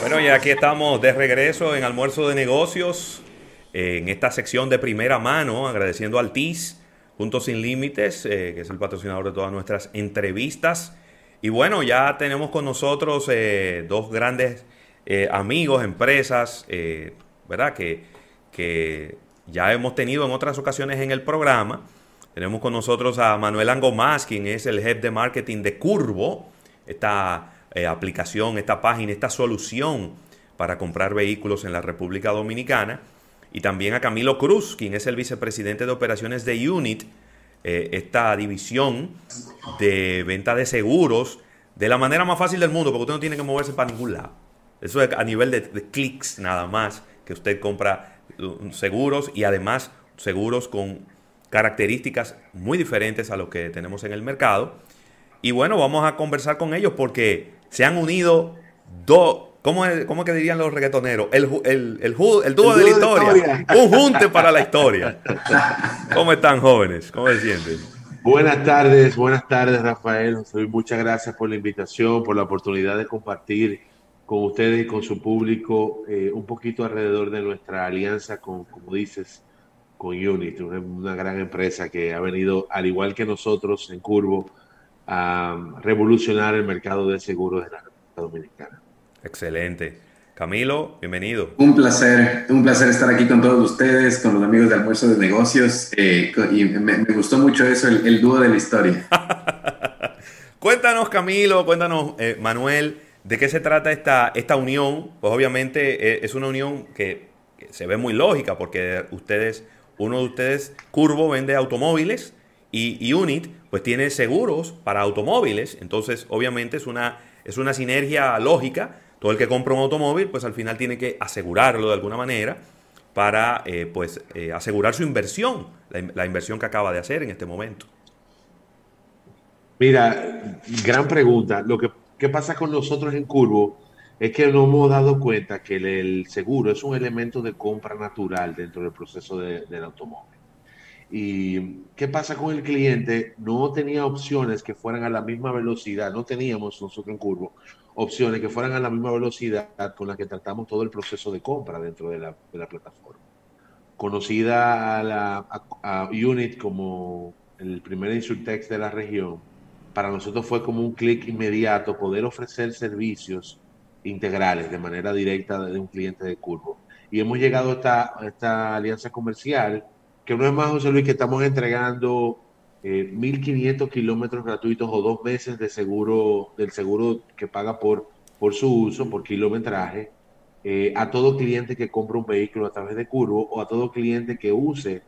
Bueno, y aquí estamos de regreso en Almuerzo de Negocios, en esta sección de primera mano, agradeciendo al TIS, Juntos Sin Límites, eh, que es el patrocinador de todas nuestras entrevistas. Y bueno, ya tenemos con nosotros eh, dos grandes eh, amigos, empresas, ¿verdad? Que, que ya hemos tenido en otras ocasiones en el programa. Tenemos con nosotros a Manuel Angomás, quien es el head de marketing de Curvo, esta eh, aplicación, esta página, esta solución para comprar vehículos en la República Dominicana. Y también a Camilo Cruz, quien es el vicepresidente de operaciones de Unit, eh, esta división de venta de seguros de la manera más fácil del mundo, porque usted no tiene que moverse para ningún lado. Eso es a nivel de, de clics nada más, que usted compra uh, seguros y además seguros con características muy diferentes a lo que tenemos en el mercado. Y bueno, vamos a conversar con ellos porque se han unido dos, ¿cómo, es, ¿cómo que dirían los reggaetoneros? El, el, el, el dúo de la historia. Un junte para la historia. ¿Cómo están jóvenes? ¿Cómo se sienten? Buenas tardes, buenas tardes Rafael. Muchas gracias por la invitación, por la oportunidad de compartir con ustedes y con su público eh, un poquito alrededor de nuestra alianza con, como dices, con Unity, una, gran empresa que ha venido, al igual que nosotros en Curvo, a revolucionar el mercado de seguros de la República Dominicana. Excelente. Camilo, bienvenido. Un placer, un placer estar aquí con todos ustedes, con los amigos de Almuerzo de Negocios. Eh, y me, gustó mucho eso, el, dúo de la historia. cuéntanos, Camilo, cuéntanos, eh, Manuel, de qué se trata esta, esta unión. Pues obviamente eh, es una unión que se ve muy lógica porque ustedes uno de ustedes, Curvo, vende automóviles y, Unit, pues tiene seguros para automóviles. Entonces, obviamente es una, es una sinergia lógica. Todo el que compra un automóvil, pues al final tiene que asegurarlo de alguna manera para eh, pues, eh, asegurar su inversión, la, inversión que acaba de hacer en este momento. Mira, gran pregunta. Lo que ¿qué pasa con nosotros en Curvo es que nos hemos dado cuenta que el, seguro es un elemento de compra natural dentro del proceso del automóvil. ¿Y qué pasa con el cliente? No tenía opciones que fueran a la misma velocidad, no teníamos nosotros en Curvo opciones que fueran a la misma velocidad con la que tratamos todo el proceso de compra dentro de la, plataforma. Conocida a, la, Unit como el primer insurtex de la región, para nosotros fue como un clic inmediato poder ofrecer servicios integrales de manera directa de un cliente de Curvo. Y hemos llegado a esta, esta alianza comercial, que no es más, José Luis, que estamos entregando 1.500 eh, kilómetros gratuitos o dos meses de seguro, del seguro que paga por, por su uso, por kilometraje, eh, a todo cliente que compra un vehículo a través de Curvo o a todo cliente que use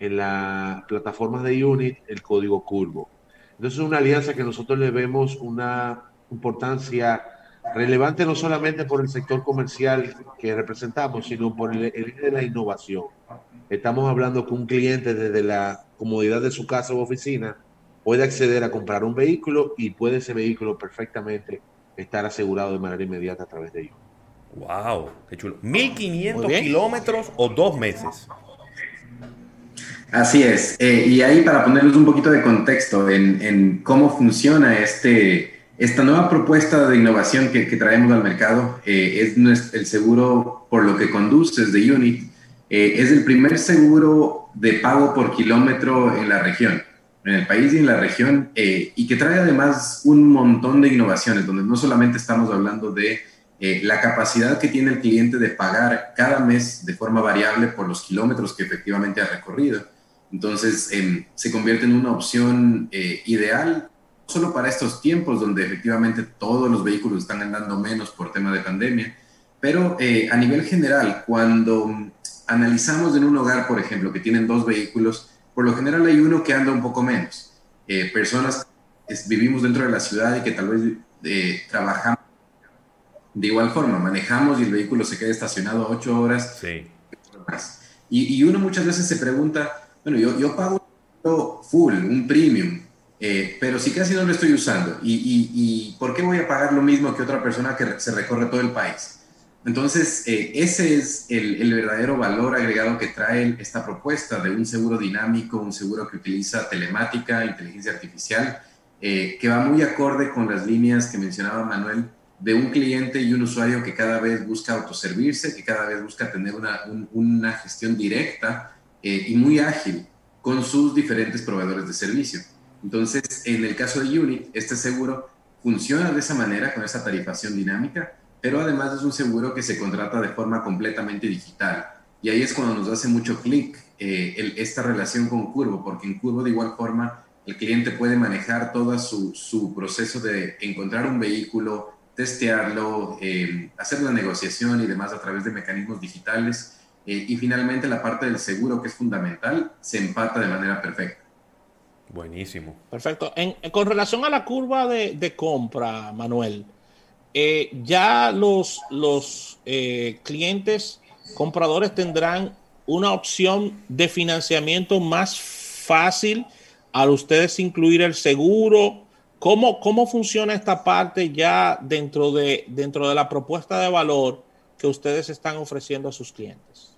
en las plataformas de Unit el código Curvo. Entonces es una alianza que nosotros le vemos una importancia relevante no solamente por el sector comercial que representamos, sino por el, eje de la innovación. Estamos hablando que un cliente desde la comodidad de su casa o oficina puede acceder a comprar un vehículo y puede ese vehículo perfectamente estar asegurado de manera inmediata a través de ellos. ¡Wow! ¡Qué chulo! 1500 kilómetros o dos meses. Así es. Eh, y ahí para ponerles un poquito de contexto en, en cómo funciona este, esta nueva propuesta de innovación que, traemos al mercado eh, es el seguro por lo que conduces de Unit. Eh, es el primer seguro de pago por kilómetro en la región, en el país y en la región, eh, y que trae además un montón de innovaciones, donde no solamente estamos hablando de la capacidad que tiene el cliente de pagar cada mes de forma variable por los kilómetros que efectivamente ha recorrido. Entonces, em, se convierte en una opción ideal solo para estos tiempos donde efectivamente todos los vehículos están andando menos por tema de pandemia, pero eh, a nivel general, cuando analizamos en un hogar, por ejemplo, que tienen dos vehículos, por lo general hay uno que anda un poco menos. Eh, personas que vivimos dentro de la ciudad y que tal vez eh, trabajamos de igual forma, manejamos y el vehículo se queda estacionado ocho horas. Sí. Y, y, uno muchas veces se pregunta, bueno, yo, yo pago full, un premium, eh, pero sí casi no lo estoy usando. Y, y, por qué voy a pagar lo mismo que otra persona que se recorre todo el país? Entonces, eh, ese es el, el, verdadero valor agregado que trae esta propuesta de un seguro dinámico, un seguro que utiliza telemática, inteligencia artificial, eh, que va muy acorde con las líneas que mencionaba Manuel de un cliente y un usuario que cada vez busca autoservirse, que cada vez busca tener una, una gestión directa eh, y muy ágil con sus diferentes proveedores de servicio. Entonces, en el caso de Unit, este seguro funciona de esa manera, con esa tarifación dinámica, pero además es un seguro que se contrata de forma completamente digital. Y ahí es cuando nos hace mucho clic eh, esta relación con Curvo, porque en Curvo de igual forma el cliente puede manejar todo su, proceso de encontrar un vehículo, testearlo, eh, hacer la negociación y demás a través de mecanismos digitales. Eh, y finalmente la parte del seguro, que es fundamental, se empata de manera perfecta. Buenísimo. Perfecto. con relación a la curva de, compra, Manuel, eh, ya los, los eh, clientes compradores tendrán una opción de financiamiento más fácil al ustedes incluir el seguro. ¿Cómo, cómo funciona esta parte ya dentro de, dentro de la propuesta de valor que ustedes están ofreciendo a sus clientes?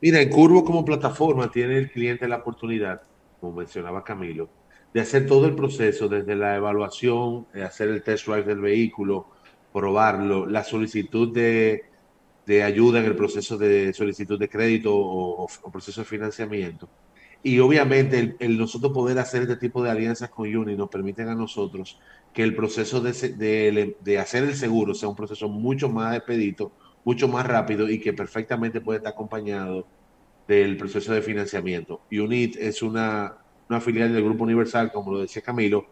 Mira, en Curvo como plataforma tiene el cliente la oportunidad como mencionaba Camilo, de hacer todo el proceso, desde la evaluación, eh, hacer el test drive del vehículo, probarlo, la solicitud de, ayuda en el proceso de solicitud de crédito o, proceso de financiamiento. Y obviamente el, nosotros poder hacer este tipo de alianzas con Uni nos permiten a nosotros que el proceso de, de, de, hacer el seguro sea un proceso mucho más expedito, mucho más rápido y que perfectamente puede estar acompañado del proceso de financiamiento. UNIT es una, una filial del Grupo Universal, como lo decía Camilo,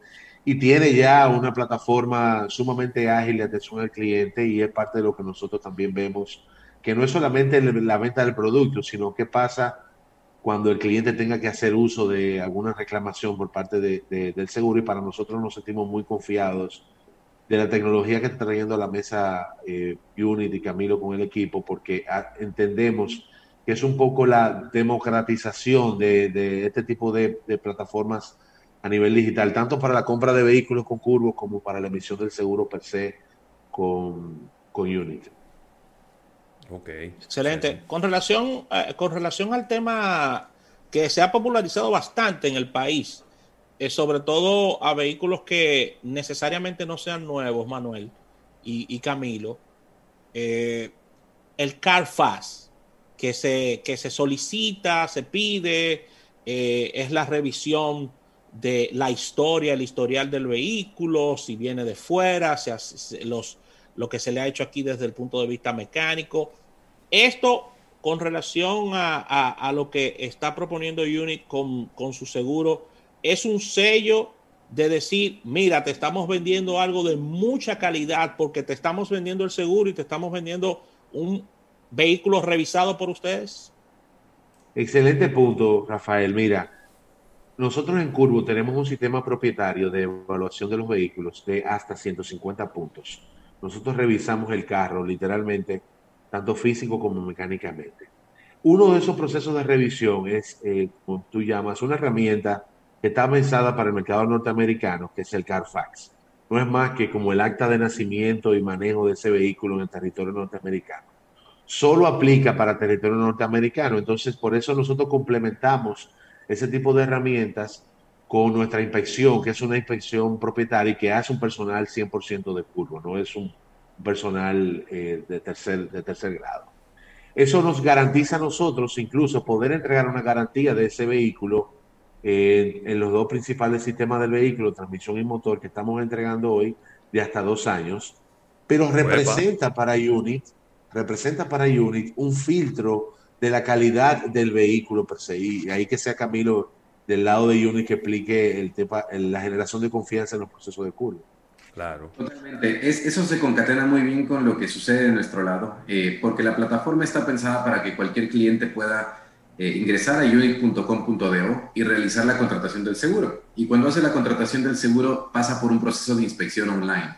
y tiene ya una plataforma sumamente ágil de atención al cliente y es parte de lo que nosotros también vemos, que no es solamente la venta del producto, sino qué pasa cuando el cliente tenga que hacer uso de alguna reclamación por parte del seguro y para nosotros nos sentimos muy confiados de la tecnología que está trayendo a la mesa eh, Unity y Camilo con el equipo porque entendemos que es un poco la democratización de, este tipo de, plataformas a nivel digital, tanto para la compra de vehículos con curvos como para la emisión del seguro per se con, con Unit. Ok. Excelente. Con relación, eh, con relación al tema que se ha popularizado bastante en el país, eh, sobre todo a vehículos que necesariamente no sean nuevos, Manuel y, Camilo, eh, el CarFast que se, que se solicita, se pide, eh, es la revisión de la historia, el historial del vehículo, si viene de fuera, los, lo que se le ha hecho aquí desde el punto de vista mecánico. Esto con relación a, lo que está proponiendo Unit con, con su seguro, es un sello de decir, mira, te estamos vendiendo algo de mucha calidad porque te estamos vendiendo el seguro y te estamos vendiendo un, vehículos revisados por ustedes? Excelente punto, Rafael. Mira, nosotros en Curvo tenemos un sistema propietario de evaluación de los vehículos de hasta 150 puntos. Nosotros revisamos el carro literalmente, tanto físico como mecánicamente. Uno de esos procesos de revisión es, eh, como tú llamas, una herramienta que está pensada para el mercado norteamericano, que es el Carfax. No es más que como el acta de nacimiento y manejo de ese vehículo en el territorio norteamericano solo aplica para territorio norteamericano. Entonces, por eso nosotros complementamos ese tipo de herramientas con nuestra inspección, que es una inspección propietaria y que hace un personal 100% de curvo, no es un personal eh, de, tercer, de tercer grado. Eso nos garantiza a nosotros incluso poder entregar una garantía de ese vehículo eh, en los dos principales sistemas del vehículo, transmisión y motor, que estamos entregando hoy de hasta dos años, pero representa para Unit representa para Unit un filtro de la calidad del vehículo per se. Y ahí que sea Camilo del lado de Unit que explique el tema, la generación de confianza en los procesos de curva. Claro. Totalmente. eso se concatena muy bien con lo que sucede de nuestro lado, eh, porque la plataforma está pensada para que cualquier cliente pueda eh, ingresar a unit.com.do y realizar la contratación del seguro. Y cuando hace la contratación del seguro pasa por un proceso de inspección online.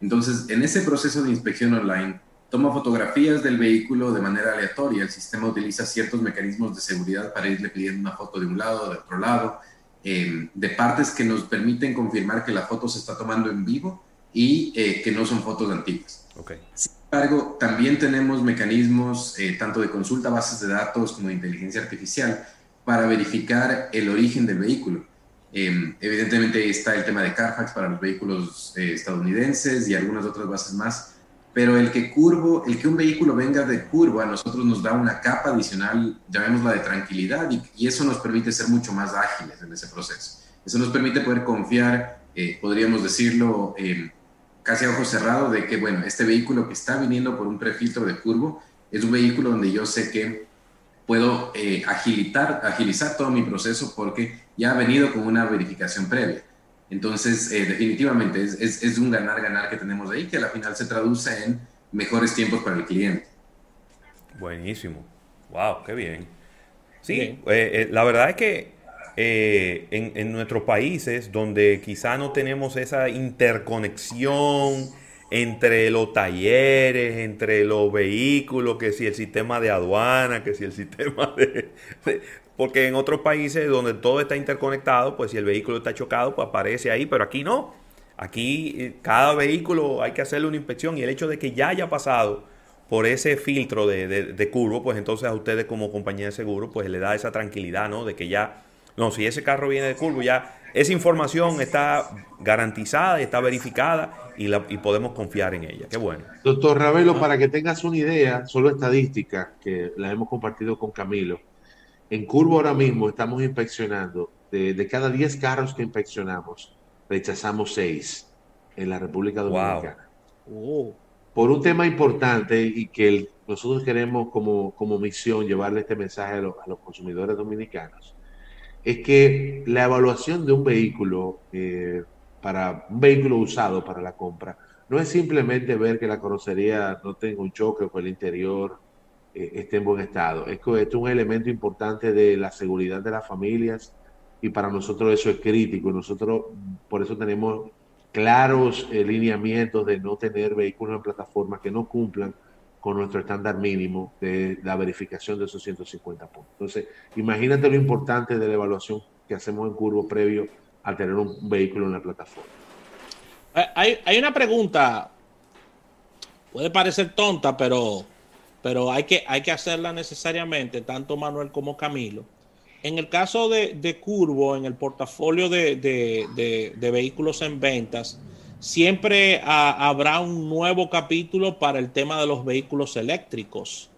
Entonces, en ese proceso de inspección online, toma fotografías del vehículo de manera aleatoria. El sistema utiliza ciertos mecanismos de seguridad para irle pidiendo una foto de un lado, de otro lado, em, de partes que nos permiten confirmar que la foto se está tomando en vivo y eh, que no son fotos antiguas. Okay. Sin embargo, también tenemos mecanismos eh, tanto de consulta a bases de datos como de inteligencia artificial para verificar el origen del vehículo. Em, evidentemente está el tema de Carfax para los vehículos eh, estadounidenses y algunas otras bases más, pero el que curvo, el que un vehículo venga de curva a nosotros nos da una capa adicional, llamémosla de tranquilidad, y, eso nos permite ser mucho más ágiles en ese proceso. Eso nos permite poder confiar, eh, podríamos decirlo em, casi a ojo cerrado, de que, bueno, este vehículo que está viniendo por un prefiltro de curvo es un vehículo donde yo sé que puedo eh, agilitar, agilizar todo mi proceso porque ya ha venido con una verificación previa. Entonces, eh, definitivamente es, es, es un ganar-ganar que tenemos ahí, que a la final se traduce en mejores tiempos para el cliente. Buenísimo. Wow, qué bien. Sí, eh, eh, la verdad es que en, en, nuestros países donde quizá no tenemos esa interconexión entre los talleres, entre los vehículos, que si el sistema de aduana, que si el sistema de, porque en otros países donde todo está interconectado, pues si el vehículo está chocado, pues aparece ahí, pero aquí no. Aquí eh, cada vehículo hay que hacerle una inspección y el hecho de que ya haya pasado por ese filtro de, de, curvo, pues entonces a ustedes como compañía de seguro, pues le da esa tranquilidad, ¿no? De que ya, no, si ese carro viene de curvo, ya esa información está garantizada, está verificada y, la, y podemos confiar en ella. Qué bueno. Doctor Ravelo, para que tengas una idea, solo estadística que la hemos compartido con Camilo. En Curvo ahora mismo estamos inspeccionando, de, cada 10 carros que inspeccionamos, rechazamos 6 en la República Dominicana. Oh. Por un tema importante y que nosotros queremos como, como misión llevarle este mensaje a, a los consumidores dominicanos es que la evaluación de un vehículo eh, para un vehículo usado para la compra no es simplemente ver que la carrocería no tenga un choque o que el interior esté en buen estado. Es que esto es un elemento importante de la seguridad de las familias y para nosotros eso es crítico. Nosotros por eso tenemos claros eh, lineamientos de no tener vehículos en plataformas que no cumplan con nuestro estándar mínimo de la verificación de esos 150 puntos. Entonces, imagínate lo importante de la evaluación que hacemos en curvo previo al tener un vehículo en la plataforma. Eh, hay, hay una pregunta, puede parecer tonta, pero, pero hay, que, hay que hacerla necesariamente, tanto Manuel como Camilo. En el caso de, de Curvo, en el portafolio de, de, de vehículos en ventas, siempre habrá un nuevo capítulo para el tema de los vehículos eléctricos.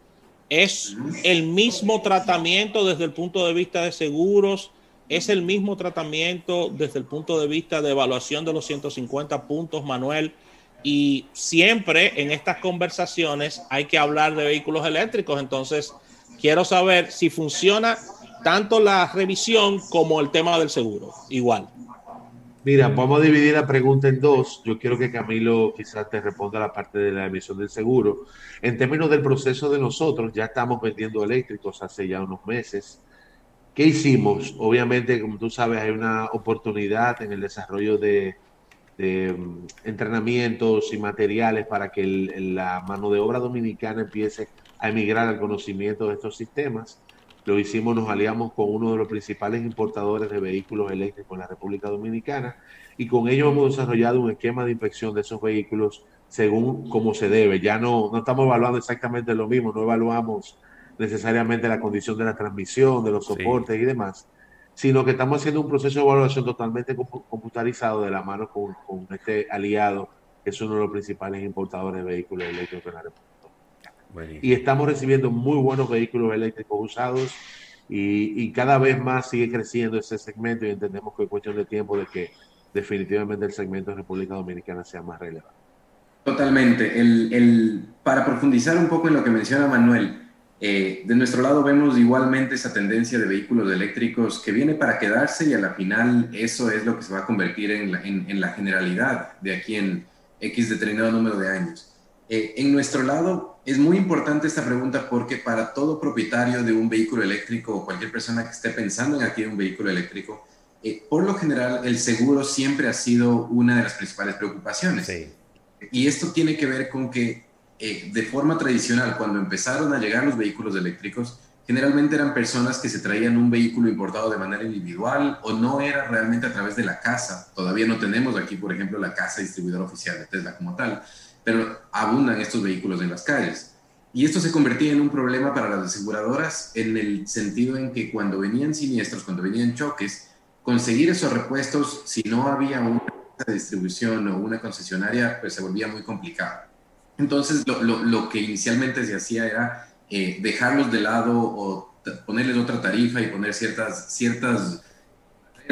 Es el mismo tratamiento desde el punto de vista de seguros, es el mismo tratamiento desde el punto de vista de evaluación de los 150 puntos, Manuel. Y siempre en estas conversaciones hay que hablar de vehículos eléctricos. Entonces, quiero saber si funciona tanto la revisión como el tema del seguro. Igual. Mira, vamos a dividir la pregunta en dos. Yo quiero que Camilo quizás te responda la parte de la emisión del seguro. En términos del proceso de nosotros, ya estamos vendiendo eléctricos hace ya unos meses. ¿Qué hicimos? Obviamente, como tú sabes, hay una oportunidad en el desarrollo de, mm, entrenamientos y materiales para que la mano de obra dominicana empiece a emigrar al conocimiento de estos sistemas. Lo hicimos, nos aliamos con uno de los principales importadores de vehículos eléctricos en la República Dominicana y con ellos hemos desarrollado un esquema de inspección de esos vehículos según como se debe. Ya no, no estamos evaluando exactamente lo mismo, no evaluamos necesariamente la condición de la transmisión, de los soportes y demás, sino que estamos haciendo un proceso de evaluación totalmente computarizado de la mano con, con este aliado, que es uno de los principales importadores de vehículos eléctricos en la República. Y estamos recibiendo muy buenos vehículos eléctricos usados y, cada vez más sigue creciendo ese segmento y entendemos que es cuestión de tiempo de que definitivamente el segmento de República Dominicana sea más relevante. Totalmente. El, el, para profundizar un poco en lo que menciona Manuel, eh, de nuestro lado vemos igualmente esa tendencia de vehículos eléctricos que viene para quedarse y a la final eso es lo que se va a convertir en la, en, la generalidad de aquí en X determinado número de años. Eh, en nuestro lado es muy importante esta pregunta porque para todo propietario de un vehículo eléctrico o cualquier persona que esté pensando en adquirir un vehículo eléctrico, eh, por lo general el seguro siempre ha sido una de las principales preocupaciones. Y esto tiene que ver con que eh, de forma tradicional, cuando empezaron a llegar los vehículos eléctricos, generalmente eran personas que se traían un vehículo importado de manera individual o no era realmente a través de la casa. Todavía no tenemos aquí, por ejemplo, la casa distribuidora oficial de Tesla como tal pero abundan estos vehículos en las calles. Y esto se convertía en un problema para las aseguradoras en el sentido en que cuando venían siniestros, cuando venían choques, conseguir esos repuestos, si no había una distribución o una concesionaria, pues se volvía muy complicado. Entonces, lo, lo, que inicialmente se hacía era eh, dejarlos de lado o ponerles otra tarifa y poner ciertas, ciertas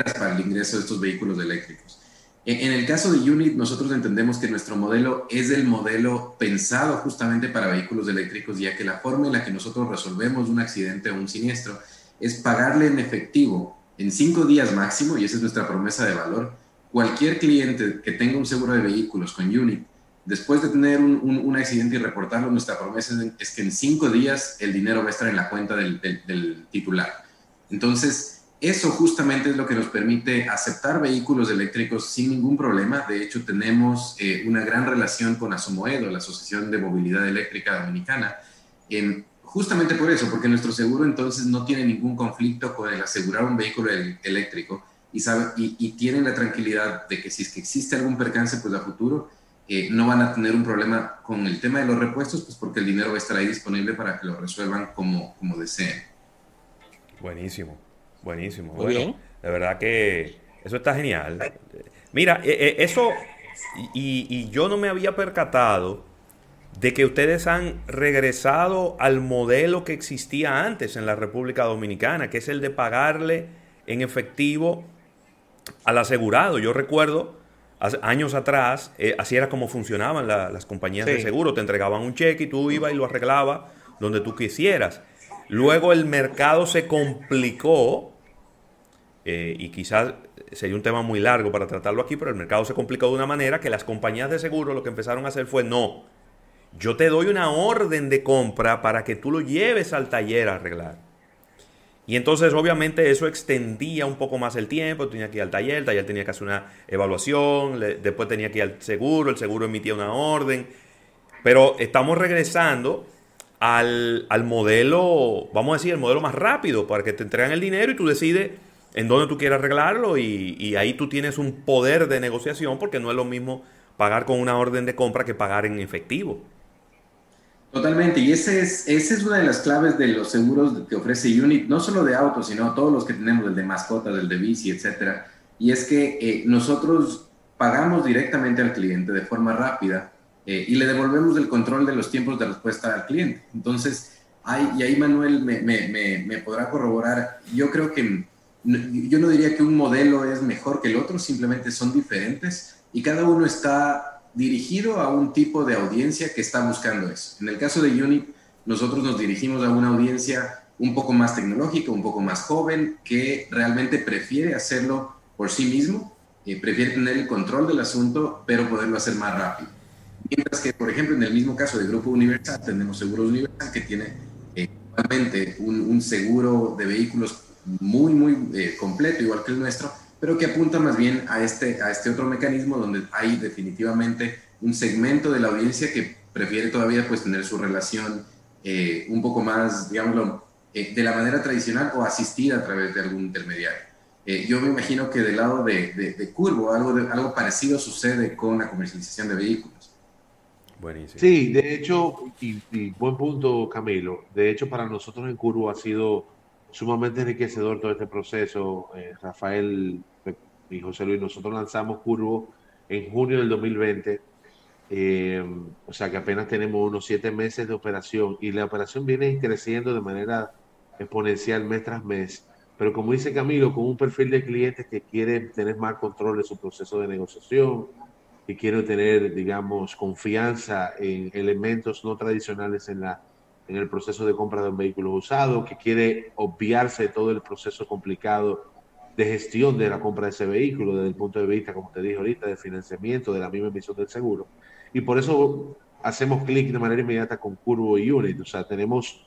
para el ingreso de estos vehículos eléctricos. En el caso de Unit, nosotros entendemos que nuestro modelo es el modelo pensado justamente para vehículos eléctricos, ya que la forma en la que nosotros resolvemos un accidente o un siniestro es pagarle en efectivo en cinco días máximo, y esa es nuestra promesa de valor. Cualquier cliente que tenga un seguro de vehículos con Unit, después de tener un, accidente y reportarlo, nuestra promesa es que en cinco días el dinero va a estar en la cuenta del, titular. Entonces, eso justamente es lo que nos permite aceptar vehículos eléctricos sin ningún problema. De hecho, tenemos eh, una gran relación con Asomoedo, la Asociación de Movilidad Eléctrica Dominicana, justamente por eso, porque nuestro seguro entonces no tiene ningún conflicto con el asegurar un vehículo eléctrico y, sabe, y, tienen la tranquilidad de que si es que existe algún percance, pues a futuro eh, no van a tener un problema con el tema de los repuestos, pues porque el dinero va a estar ahí disponible para que lo resuelvan como, como deseen. Buenísimo. Buenísimo. Muy bien. De verdad que eso está genial. Mira, eh, eh, eso, y, yo no me había percatado de que ustedes han regresado al modelo que existía antes en la República Dominicana, que es el de pagarle en efectivo al asegurado. Yo recuerdo años atrás, eh, así era como funcionaban las compañías de seguro. Te entregaban un cheque y tú ibas y lo arreglabas donde tú quisieras. Luego el mercado se complicó, eh, y quizás sería un tema muy largo para tratarlo aquí, pero el mercado se complicó de una manera que las compañías de seguro lo que empezaron a hacer fue, no, yo te doy una orden de compra para que tú lo lleves al taller a arreglar. Y entonces obviamente eso extendía un poco más el tiempo, tenía que ir al taller, el taller tenía que hacer una evaluación, después tenía que ir al seguro, el seguro emitía una orden, pero estamos regresando al, modelo, vamos a decir, el modelo más rápido, para que te entregan el dinero y tú decides en dónde tú quieres arreglarlo y, ahí tú tienes un poder de negociación porque no es lo mismo pagar con una orden de compra que pagar en efectivo. Totalmente, y ese es, esa es una de las claves de los seguros que ofrece Unit, no solo de autos, sino todos los que tenemos, el de mascotas, el de bici, etcétera. Y es que eh, nosotros pagamos directamente al cliente de forma rápida eh, y le devolvemos el control de los tiempos de respuesta al cliente. Entonces, hay, y ahí Manuel me, me, me, podrá corroborar, yo creo que yo no diría que un modelo es mejor que el otro, simplemente son diferentes y cada uno está dirigido a un tipo de audiencia que está buscando eso. En el caso de Unit, nosotros nos dirigimos a una audiencia un poco más tecnológica, un poco más joven, que realmente prefiere hacerlo por sí mismo, eh, prefiere tener el control del asunto, pero poderlo hacer más rápido. Mientras que, por ejemplo, en el mismo caso del Grupo Universal, tenemos Seguros Universal, que tiene eh, un, seguro de vehículos muy, muy eh, completo, igual que el nuestro, pero que apunta más bien a este, a este otro mecanismo donde hay definitivamente un segmento de la audiencia que prefiere todavía pues tener su relación eh, un poco más, digámoslo, eh, de la manera tradicional o asistida a través de algún intermediario. yo me imagino que del lado de, de, Curvo algo, algo parecido sucede con la comercialización de vehículos. Buenísimo. Sí, de hecho, y, buen punto, Camilo. De hecho, para nosotros en Curvo ha sido sumamente enriquecedor todo este proceso. Eh, Rafael y José Luis, nosotros lanzamos Curvo en junio del 2020. Eh, o sea que apenas tenemos unos siete meses de operación y la operación viene creciendo de manera exponencial mes tras mes. Pero como dice Camilo, con un perfil de clientes que quieren tener más control de su proceso de negociación, que quiero tener, digamos, confianza en elementos no tradicionales en, la, en el proceso de compra de un vehículo usado, que quiere obviarse de todo el proceso complicado de gestión de la compra de ese vehículo desde el punto de vista, como te dije ahorita, de financiamiento, de la misma emisión del seguro. Y por eso hacemos clic de manera inmediata con Curvo y Unit. O sea, tenemos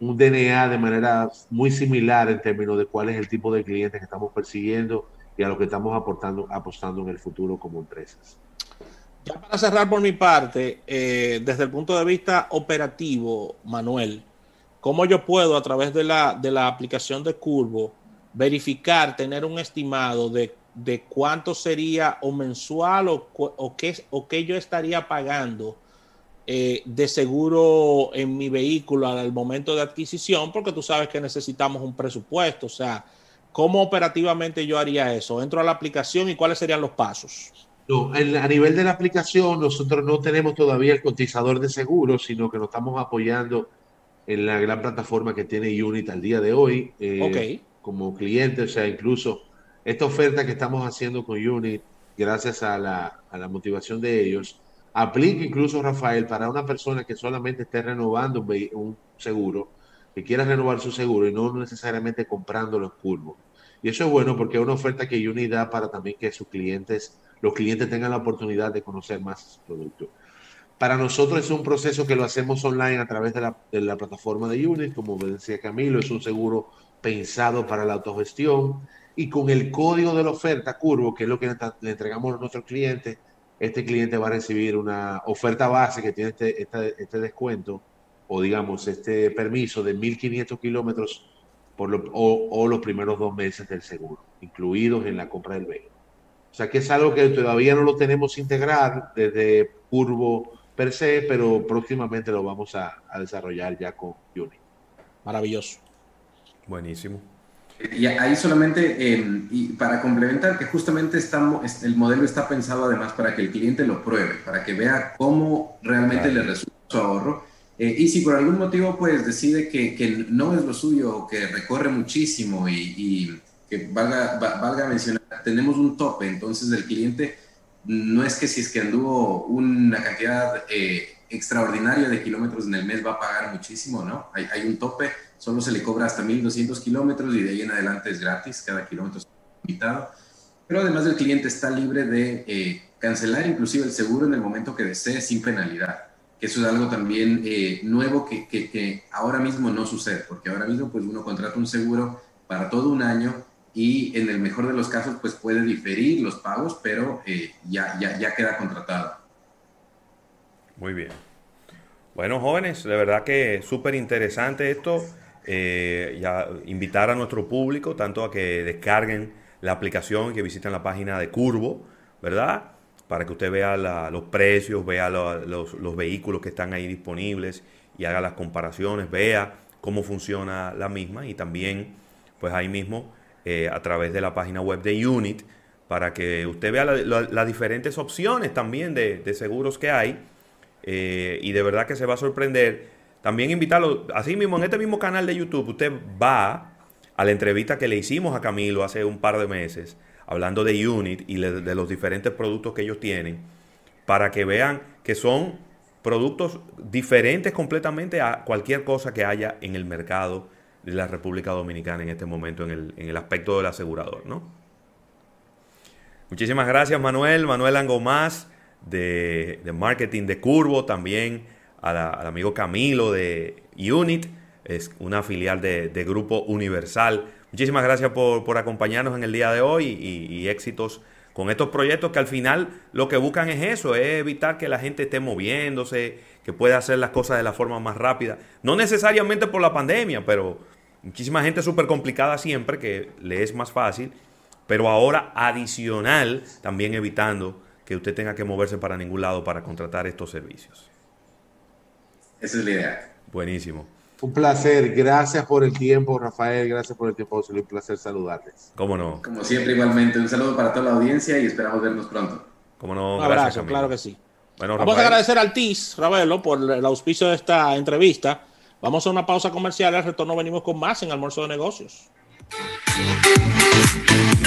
un DNA de manera muy similar en términos de cuál es el tipo de clientes que estamos persiguiendo y a lo que estamos aportando, apostando en el futuro como empresas. Para cerrar por mi parte, eh, desde el punto de vista operativo, Manuel, ¿cómo yo puedo a través de la, de la aplicación de Curvo verificar, tener un estimado de, cuánto sería o mensual o, o, qué, o qué yo estaría pagando eh, de seguro en mi vehículo al momento de adquisición? Porque tú sabes que necesitamos un presupuesto, o sea, ¿cómo operativamente yo haría eso? ¿Entro a la aplicación y cuáles serían los pasos? No, a nivel de la aplicación, nosotros no tenemos todavía el cotizador de seguros, sino que nos estamos apoyando en la gran plataforma que tiene Unit al día de hoy. Eh, como cliente, o sea, incluso esta oferta que estamos haciendo con Unit, gracias a la, a la motivación de ellos, aplica incluso, Rafael, para una persona que solamente esté renovando un, seguro, que quiera renovar su seguro y no necesariamente comprando los curvos. Y eso es bueno porque es una oferta que Unit da para también que sus clientes, los clientes tengan la oportunidad de conocer más productos. Para nosotros es un proceso que lo hacemos online a través de la, plataforma de Unit, como decía Camilo, es un seguro pensado para la autogestión y con el código de la oferta Curvo, que es lo que le entregamos a nuestros clientes, este cliente va a recibir una oferta base que tiene este, este, descuento o digamos este permiso de 1.500 kilómetros por o, o, los primeros dos meses del seguro, incluidos en la compra del vehículo. O sea que es algo que todavía no lo tenemos integrar desde Curvo per se, pero próximamente lo vamos a, a desarrollar ya con Uni. Maravilloso. Buenísimo. Y ahí solamente, eh, y para complementar, que justamente estamos, el modelo está pensado además para que el cliente lo pruebe, para que vea cómo realmente le resulta su ahorro. Eh, y si por algún motivo pues decide que, que, no es lo suyo o que recorre muchísimo y, y que valga, valga mencionar, tenemos un tope, entonces el cliente no es que si es que anduvo una cantidad eh, extraordinaria de kilómetros en el mes va a pagar muchísimo, ¿no? Hay, hay un tope solo se le cobra hasta 1.200 kilómetros y de ahí en adelante es gratis, cada kilómetro es limitado. Pero además el cliente está libre de eh, cancelar inclusive el seguro en el momento que desee sin penalidad. Eso es algo también eh, nuevo que, que, ahora mismo no sucede, porque ahora mismo pues uno contrata un seguro para todo un año y en el mejor de los casos pues puede diferir los pagos, pero eh, ya, ya, queda contratado. Muy bien. Bueno, jóvenes, de verdad que súper interesante esto eh, ya invitar a nuestro público tanto a que descarguen la aplicación, que visiten la página de Curvo, ¿verdad? Para que usted vea los precios, vea los, vehículos que están ahí disponibles y haga las comparaciones, vea cómo funciona la misma y también, pues ahí mismo, eh, a través de la página web de Unit, para que usted vea las diferentes opciones también de, seguros que hay eh, y de verdad que se va a sorprender. También invitarlo, así mismo, en este mismo canal de YouTube, usted va a la entrevista que le hicimos a Camilo hace un par de meses, hablando de Unit y de los diferentes productos que ellos tienen, para que vean que son productos diferentes completamente a cualquier cosa que haya en el mercado de la República Dominicana en este momento en el, aspecto del asegurador, ¿no? Muchísimas gracias Manuel, Manuel Angomás de, de Marketing de Curvo, también al amigo Camilo de Unit, es una filial de, Grupo Universal. Muchísimas gracias por, acompañarnos en el día de hoy y, éxitos con estos proyectos que al final lo que buscan es eso, es evitar que la gente esté moviéndose, que pueda hacer las cosas de la forma más rápida. No necesariamente por la pandemia, pero muchísima gente súper complicada siempre, que le es más fácil, pero ahora adicional también evitando que usted tenga que moverse para ningún lado para contratar estos servicios. Esa es la idea. Buenísimo. Un placer, gracias por el tiempo, Rafael, gracias por el tiempo, Un placer saludarles. ¿Cómo no? Como siempre, igualmente, un saludo para toda la audiencia y esperamos vernos pronto. ¿Cómo no? Un abrazo, claro que sí. Bueno, Vamos a agradecer al TIS, Ravelo, por el auspicio de esta entrevista. Vamos a una pausa comercial, al retorno venimos con más en Almuerzo de Negocios.